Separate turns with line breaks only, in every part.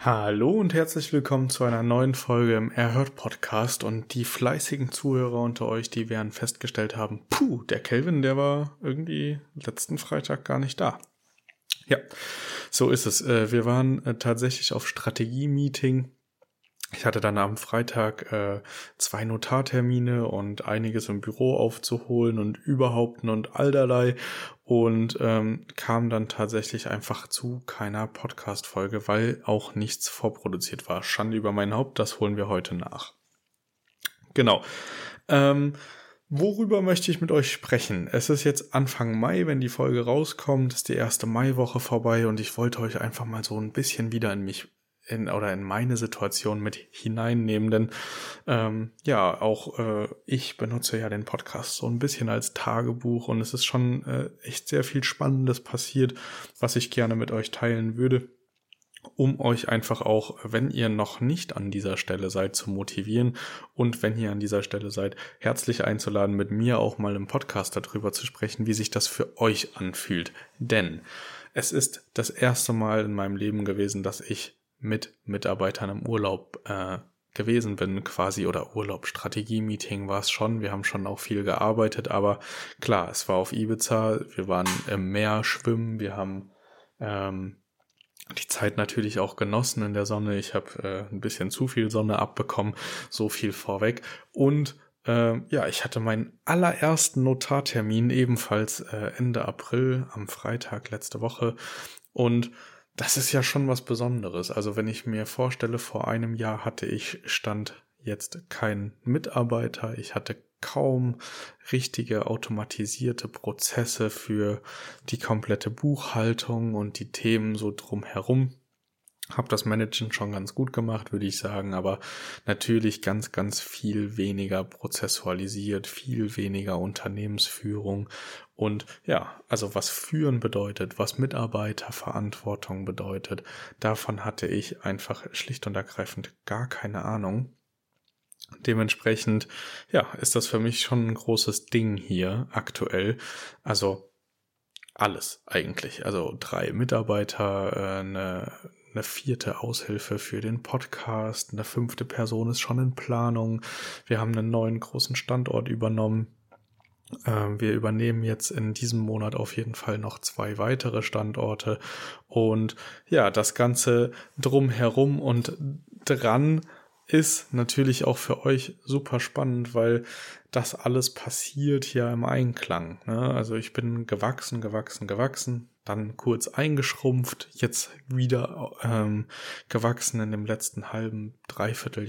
Hallo und herzlich willkommen zu einer neuen Folge im Erhört Podcast und die fleißigen Zuhörer unter euch, die werden festgestellt haben, puh, der Kelvin, der war irgendwie letzten Freitag gar nicht da. Ja, so ist es. Äh, wir waren äh, tatsächlich auf Strategie-Meeting ich hatte dann am Freitag äh, zwei Notartermine und einiges im Büro aufzuholen und überhaupt und allerlei und ähm, kam dann tatsächlich einfach zu keiner Podcast-Folge, weil auch nichts vorproduziert war. Schande über mein Haupt, das holen wir heute nach. Genau. Ähm, Worüber möchte ich mit euch sprechen? Es ist jetzt Anfang Mai, wenn die Folge rauskommt, ist die erste Maiwoche vorbei und ich wollte euch einfach mal so ein bisschen wieder in mich in oder in meine Situation mit hineinnehmen, denn ähm, ja, auch äh, ich benutze ja den Podcast so ein bisschen als Tagebuch und es ist schon äh, echt sehr viel Spannendes passiert, was ich gerne mit euch teilen würde um euch einfach auch, wenn ihr noch nicht an dieser Stelle seid, zu motivieren und wenn ihr an dieser Stelle seid, herzlich einzuladen, mit mir auch mal im Podcast darüber zu sprechen, wie sich das für euch anfühlt. Denn es ist das erste Mal in meinem Leben gewesen, dass ich mit Mitarbeitern im Urlaub äh, gewesen bin, quasi, oder Urlaub, Strategie-Meeting war es schon. Wir haben schon auch viel gearbeitet, aber klar, es war auf Ibiza, wir waren im Meer schwimmen, wir haben ähm, die Zeit natürlich auch genossen in der Sonne. Ich habe äh, ein bisschen zu viel Sonne abbekommen, so viel vorweg. Und äh, ja, ich hatte meinen allerersten Notartermin ebenfalls äh, Ende April am Freitag letzte Woche. Und das ist ja schon was Besonderes. Also wenn ich mir vorstelle, vor einem Jahr hatte ich Stand jetzt keinen Mitarbeiter, ich hatte kaum richtige automatisierte Prozesse für die komplette Buchhaltung und die Themen so drumherum. Hab das Managen schon ganz gut gemacht, würde ich sagen, aber natürlich ganz, ganz viel weniger prozessualisiert, viel weniger Unternehmensführung und ja, also was führen bedeutet, was Mitarbeiterverantwortung bedeutet, davon hatte ich einfach schlicht und ergreifend gar keine Ahnung. Dementsprechend, ja, ist das für mich schon ein großes Ding hier aktuell. Also alles eigentlich. Also drei Mitarbeiter, äh, eine, eine vierte Aushilfe für den Podcast, eine fünfte Person ist schon in Planung. Wir haben einen neuen großen Standort übernommen. Ähm, wir übernehmen jetzt in diesem Monat auf jeden Fall noch zwei weitere Standorte. Und ja, das Ganze drumherum und dran ist natürlich auch für euch super spannend, weil das alles passiert ja im Einklang. Ne? Also ich bin gewachsen, gewachsen, gewachsen, dann kurz eingeschrumpft, jetzt wieder ähm, gewachsen in dem letzten halben, dreiviertel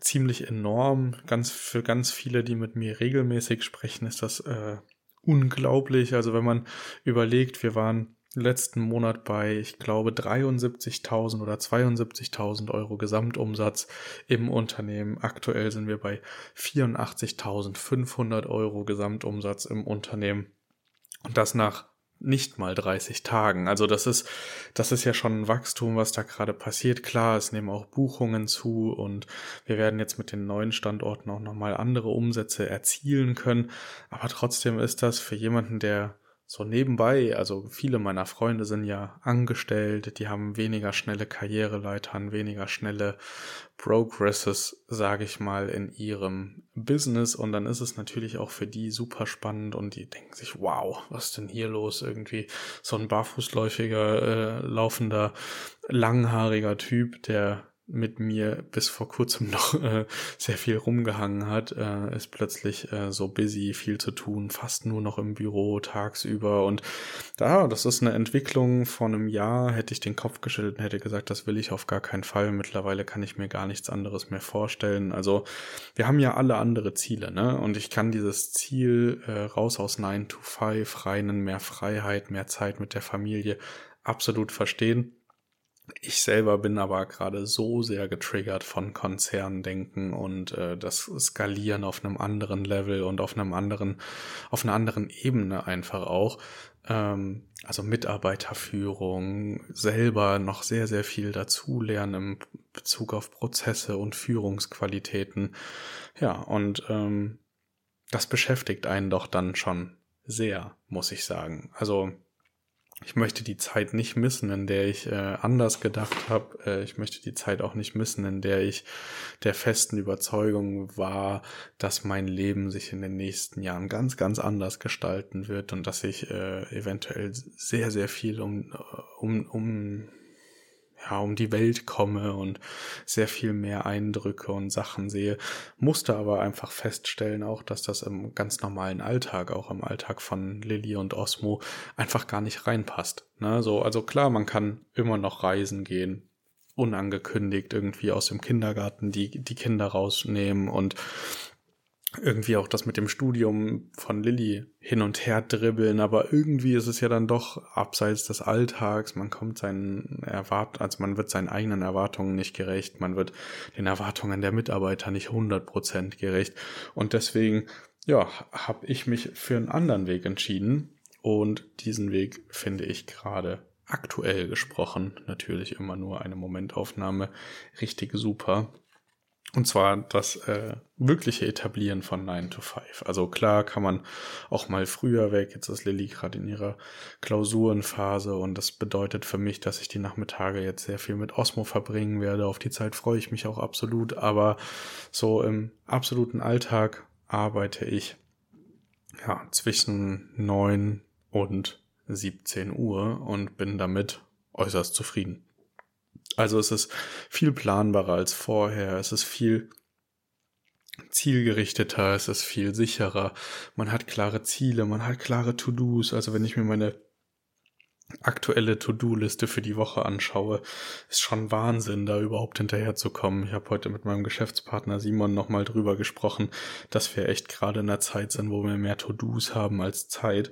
Ziemlich enorm. Ganz für ganz viele, die mit mir regelmäßig sprechen, ist das äh, unglaublich. Also wenn man überlegt, wir waren letzten Monat bei, ich glaube, 73.000 oder 72.000 Euro Gesamtumsatz im Unternehmen. Aktuell sind wir bei 84.500 Euro Gesamtumsatz im Unternehmen. Und das nach nicht mal 30 Tagen. Also das ist, das ist ja schon ein Wachstum, was da gerade passiert. Klar, es nehmen auch Buchungen zu und wir werden jetzt mit den neuen Standorten auch nochmal andere Umsätze erzielen können. Aber trotzdem ist das für jemanden, der so nebenbei, also viele meiner Freunde sind ja angestellt, die haben weniger schnelle Karriereleitern, weniger schnelle Progresses, sage ich mal, in ihrem Business und dann ist es natürlich auch für die super spannend und die denken sich, wow, was ist denn hier los? Irgendwie so ein barfußläufiger, äh, laufender, langhaariger Typ, der mit mir bis vor kurzem noch äh, sehr viel rumgehangen hat, äh, ist plötzlich äh, so busy, viel zu tun, fast nur noch im Büro tagsüber und da, das ist eine Entwicklung von einem Jahr, hätte ich den Kopf geschüttelt und hätte gesagt, das will ich auf gar keinen Fall. Mittlerweile kann ich mir gar nichts anderes mehr vorstellen. Also wir haben ja alle andere Ziele, ne? Und ich kann dieses Ziel äh, raus aus 9 to 5, reinen, mehr Freiheit, mehr Zeit mit der Familie absolut verstehen ich selber bin aber gerade so sehr getriggert von Konzerndenken und äh, das Skalieren auf einem anderen Level und auf einem anderen, auf einer anderen Ebene einfach auch. Ähm, also Mitarbeiterführung, selber noch sehr, sehr viel dazulernen im Bezug auf Prozesse und Führungsqualitäten. Ja, und ähm, das beschäftigt einen doch dann schon sehr, muss ich sagen. Also ich möchte die Zeit nicht missen, in der ich äh, anders gedacht habe. Äh, ich möchte die Zeit auch nicht missen, in der ich der festen Überzeugung war, dass mein Leben sich in den nächsten Jahren ganz, ganz anders gestalten wird und dass ich äh, eventuell sehr, sehr viel um, um, um ja, um die Welt komme und sehr viel mehr Eindrücke und Sachen sehe, musste aber einfach feststellen auch, dass das im ganz normalen Alltag, auch im Alltag von Lilly und Osmo, einfach gar nicht reinpasst. Ne? So, also klar, man kann immer noch reisen gehen, unangekündigt irgendwie aus dem Kindergarten die, die Kinder rausnehmen und irgendwie auch das mit dem Studium von Lilly hin und her dribbeln, aber irgendwie ist es ja dann doch abseits des Alltags, man kommt seinen Erwart also man wird seinen eigenen Erwartungen nicht gerecht, man wird den Erwartungen der Mitarbeiter nicht 100% gerecht. Und deswegen, ja, habe ich mich für einen anderen Weg entschieden. Und diesen Weg finde ich gerade aktuell gesprochen, natürlich immer nur eine Momentaufnahme, richtig super und zwar das äh, wirkliche Etablieren von 9 to 5. Also klar kann man auch mal früher weg. Jetzt ist Lilly gerade in ihrer Klausurenphase und das bedeutet für mich, dass ich die Nachmittage jetzt sehr viel mit Osmo verbringen werde. Auf die Zeit freue ich mich auch absolut. Aber so im absoluten Alltag arbeite ich ja zwischen 9 und 17 Uhr und bin damit äußerst zufrieden. Also es ist viel planbarer als vorher, es ist viel zielgerichteter, es ist viel sicherer, man hat klare Ziele, man hat klare To-Dos. Also wenn ich mir meine aktuelle To-Do-Liste für die Woche anschaue, ist schon Wahnsinn, da überhaupt hinterherzukommen. Ich habe heute mit meinem Geschäftspartner Simon nochmal drüber gesprochen, dass wir echt gerade in einer Zeit sind, wo wir mehr To-Dos haben als Zeit.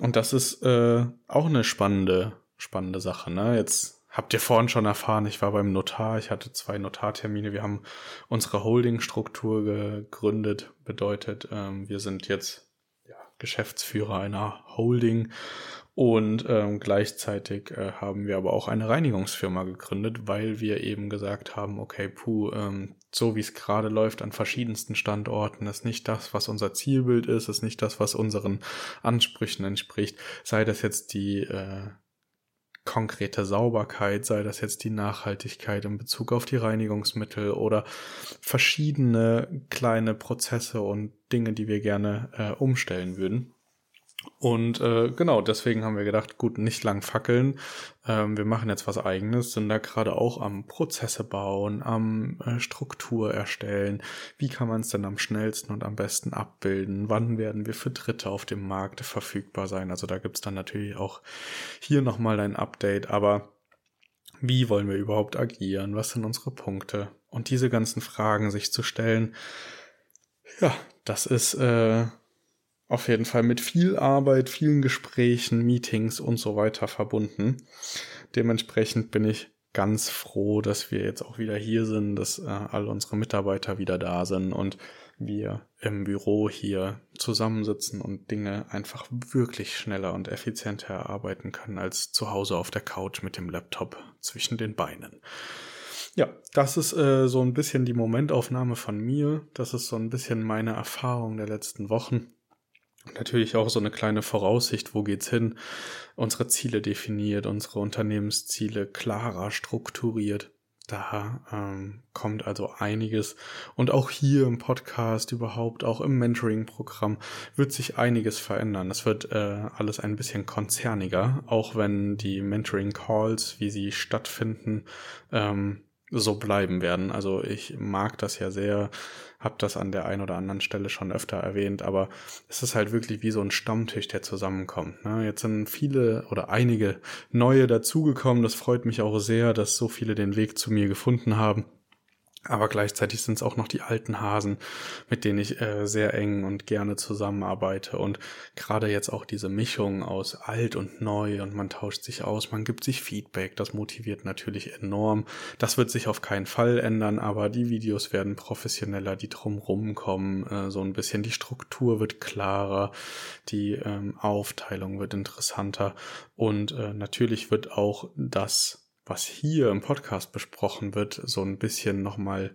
Und das ist äh, auch eine spannende, spannende Sache. Ne? Jetzt Habt ihr vorhin schon erfahren, ich war beim Notar, ich hatte zwei Notartermine, wir haben unsere Holdingstruktur gegründet, bedeutet, ähm, wir sind jetzt ja, Geschäftsführer einer Holding. Und ähm, gleichzeitig äh, haben wir aber auch eine Reinigungsfirma gegründet, weil wir eben gesagt haben, okay, puh, ähm, so wie es gerade läuft an verschiedensten Standorten, ist nicht das, was unser Zielbild ist, ist nicht das, was unseren Ansprüchen entspricht, sei das jetzt die äh, konkrete Sauberkeit, sei das jetzt die Nachhaltigkeit in Bezug auf die Reinigungsmittel oder verschiedene kleine Prozesse und Dinge, die wir gerne äh, umstellen würden. Und äh, genau, deswegen haben wir gedacht, gut, nicht lang fackeln. Ähm, wir machen jetzt was eigenes, sind da gerade auch am Prozesse bauen, am äh, Struktur erstellen. Wie kann man es denn am schnellsten und am besten abbilden? Wann werden wir für Dritte auf dem Markt verfügbar sein? Also da gibt's dann natürlich auch hier nochmal ein Update, aber wie wollen wir überhaupt agieren? Was sind unsere Punkte? Und diese ganzen Fragen sich zu stellen, ja, das ist äh, auf jeden Fall mit viel Arbeit, vielen Gesprächen, Meetings und so weiter verbunden. Dementsprechend bin ich ganz froh, dass wir jetzt auch wieder hier sind, dass äh, all unsere Mitarbeiter wieder da sind und wir im Büro hier zusammensitzen und Dinge einfach wirklich schneller und effizienter erarbeiten können als zu Hause auf der Couch mit dem Laptop zwischen den Beinen. Ja, das ist äh, so ein bisschen die Momentaufnahme von mir. Das ist so ein bisschen meine Erfahrung der letzten Wochen. Und natürlich auch so eine kleine Voraussicht, wo geht's hin? Unsere Ziele definiert, unsere Unternehmensziele klarer strukturiert. Da ähm, kommt also einiges. Und auch hier im Podcast überhaupt, auch im Mentoring-Programm wird sich einiges verändern. Es wird äh, alles ein bisschen konzerniger, auch wenn die Mentoring-Calls, wie sie stattfinden, ähm, so bleiben werden. Also ich mag das ja sehr, habe das an der einen oder anderen Stelle schon öfter erwähnt, aber es ist halt wirklich wie so ein Stammtisch, der zusammenkommt. Ne? Jetzt sind viele oder einige neue dazugekommen. Das freut mich auch sehr, dass so viele den Weg zu mir gefunden haben. Aber gleichzeitig sind es auch noch die alten Hasen, mit denen ich äh, sehr eng und gerne zusammenarbeite. Und gerade jetzt auch diese Mischung aus alt und neu und man tauscht sich aus, man gibt sich Feedback, das motiviert natürlich enorm. Das wird sich auf keinen Fall ändern, aber die Videos werden professioneller, die drumrum kommen, äh, so ein bisschen die Struktur wird klarer, die ähm, Aufteilung wird interessanter und äh, natürlich wird auch das was hier im Podcast besprochen wird, so ein bisschen nochmal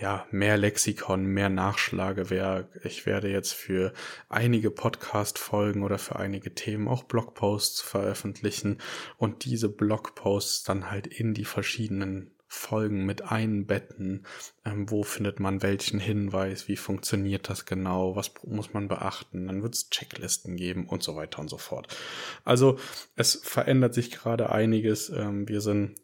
ja, mehr Lexikon, mehr Nachschlagewerk. Ich werde jetzt für einige Podcast-Folgen oder für einige Themen auch Blogposts veröffentlichen und diese Blogposts dann halt in die verschiedenen Folgen mit einbetten. Ähm, wo findet man welchen Hinweis? Wie funktioniert das genau? Was muss man beachten? Dann wird es Checklisten geben und so weiter und so fort. Also es verändert sich gerade einiges. Ähm, wir sind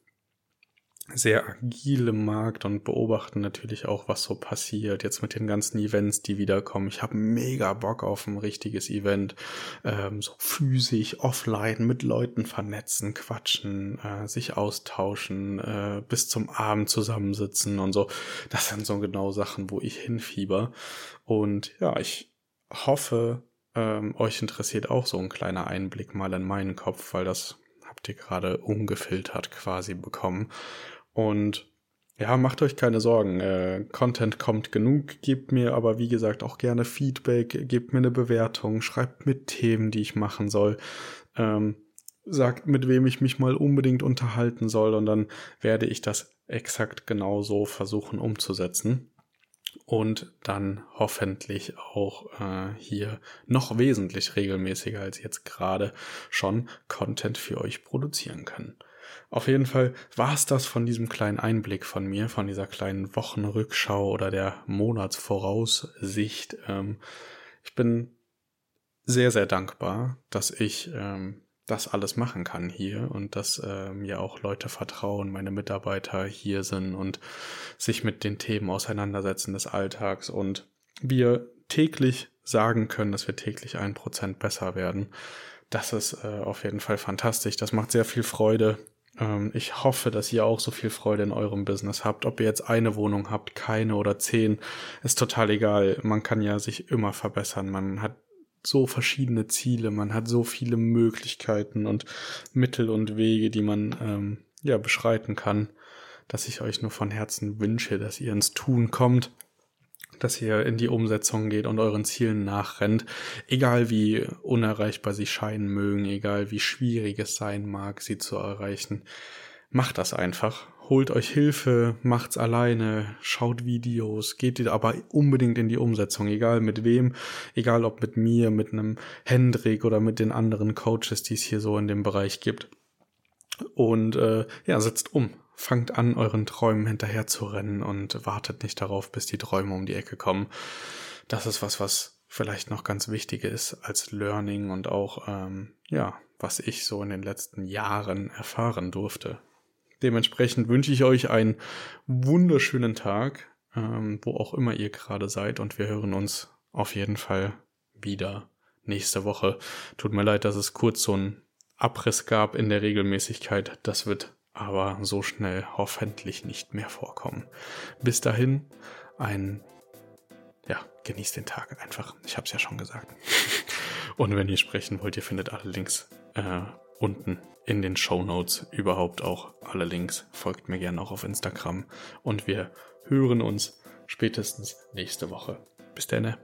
sehr agil im Markt und beobachten natürlich auch, was so passiert. Jetzt mit den ganzen Events, die wiederkommen. Ich habe mega Bock auf ein richtiges Event. Ähm, so physisch, offline, mit Leuten vernetzen, quatschen, äh, sich austauschen, äh, bis zum Abend zusammensitzen und so. Das sind so genau Sachen, wo ich hinfieber. Und ja, ich hoffe, ähm, euch interessiert auch so ein kleiner Einblick mal in meinen Kopf, weil das habt ihr gerade ungefiltert quasi bekommen. Und ja, macht euch keine Sorgen. Äh, Content kommt genug. Gebt mir aber, wie gesagt, auch gerne Feedback. Gebt mir eine Bewertung. Schreibt mir Themen, die ich machen soll. Ähm, sagt, mit wem ich mich mal unbedingt unterhalten soll. Und dann werde ich das exakt genauso versuchen umzusetzen. Und dann hoffentlich auch äh, hier noch wesentlich regelmäßiger als jetzt gerade schon Content für euch produzieren können. Auf jeden Fall war es das von diesem kleinen Einblick von mir, von dieser kleinen Wochenrückschau oder der Monatsvoraussicht. Ähm, ich bin sehr, sehr dankbar, dass ich ähm, das alles machen kann hier und dass mir auch Leute vertrauen, meine Mitarbeiter hier sind und sich mit den Themen auseinandersetzen des Alltags und wir täglich sagen können, dass wir täglich ein Prozent besser werden. Das ist äh, auf jeden Fall fantastisch. Das macht sehr viel Freude ähm, ich hoffe, dass ihr auch so viel Freude in eurem Business habt. Ob ihr jetzt eine Wohnung habt, keine oder zehn, ist total egal. Man kann ja sich immer verbessern. Man hat so verschiedene Ziele, man hat so viele Möglichkeiten und Mittel und Wege, die man ähm, ja beschreiten kann, dass ich euch nur von Herzen wünsche, dass ihr ins Tun kommt dass ihr in die Umsetzung geht und euren Zielen nachrennt, egal wie unerreichbar sie scheinen mögen, egal wie schwierig es sein mag, sie zu erreichen. Macht das einfach. Holt euch Hilfe, macht's alleine, schaut Videos, geht aber unbedingt in die Umsetzung, egal mit wem, egal ob mit mir, mit einem Hendrik oder mit den anderen Coaches, die es hier so in dem Bereich gibt. Und äh, ja, setzt um fangt an, euren Träumen hinterher zu rennen und wartet nicht darauf, bis die Träume um die Ecke kommen. Das ist was, was vielleicht noch ganz wichtig ist als Learning und auch, ähm, ja, was ich so in den letzten Jahren erfahren durfte. Dementsprechend wünsche ich euch einen wunderschönen Tag, ähm, wo auch immer ihr gerade seid und wir hören uns auf jeden Fall wieder nächste Woche. Tut mir leid, dass es kurz so einen Abriss gab in der Regelmäßigkeit. Das wird aber so schnell hoffentlich nicht mehr vorkommen. Bis dahin, ein, ja, genießt den Tag einfach. Ich habe es ja schon gesagt. Und wenn ihr sprechen wollt, ihr findet alle Links äh, unten in den Show Notes. Überhaupt auch alle Links. Folgt mir gerne auch auf Instagram. Und wir hören uns spätestens nächste Woche. Bis dann.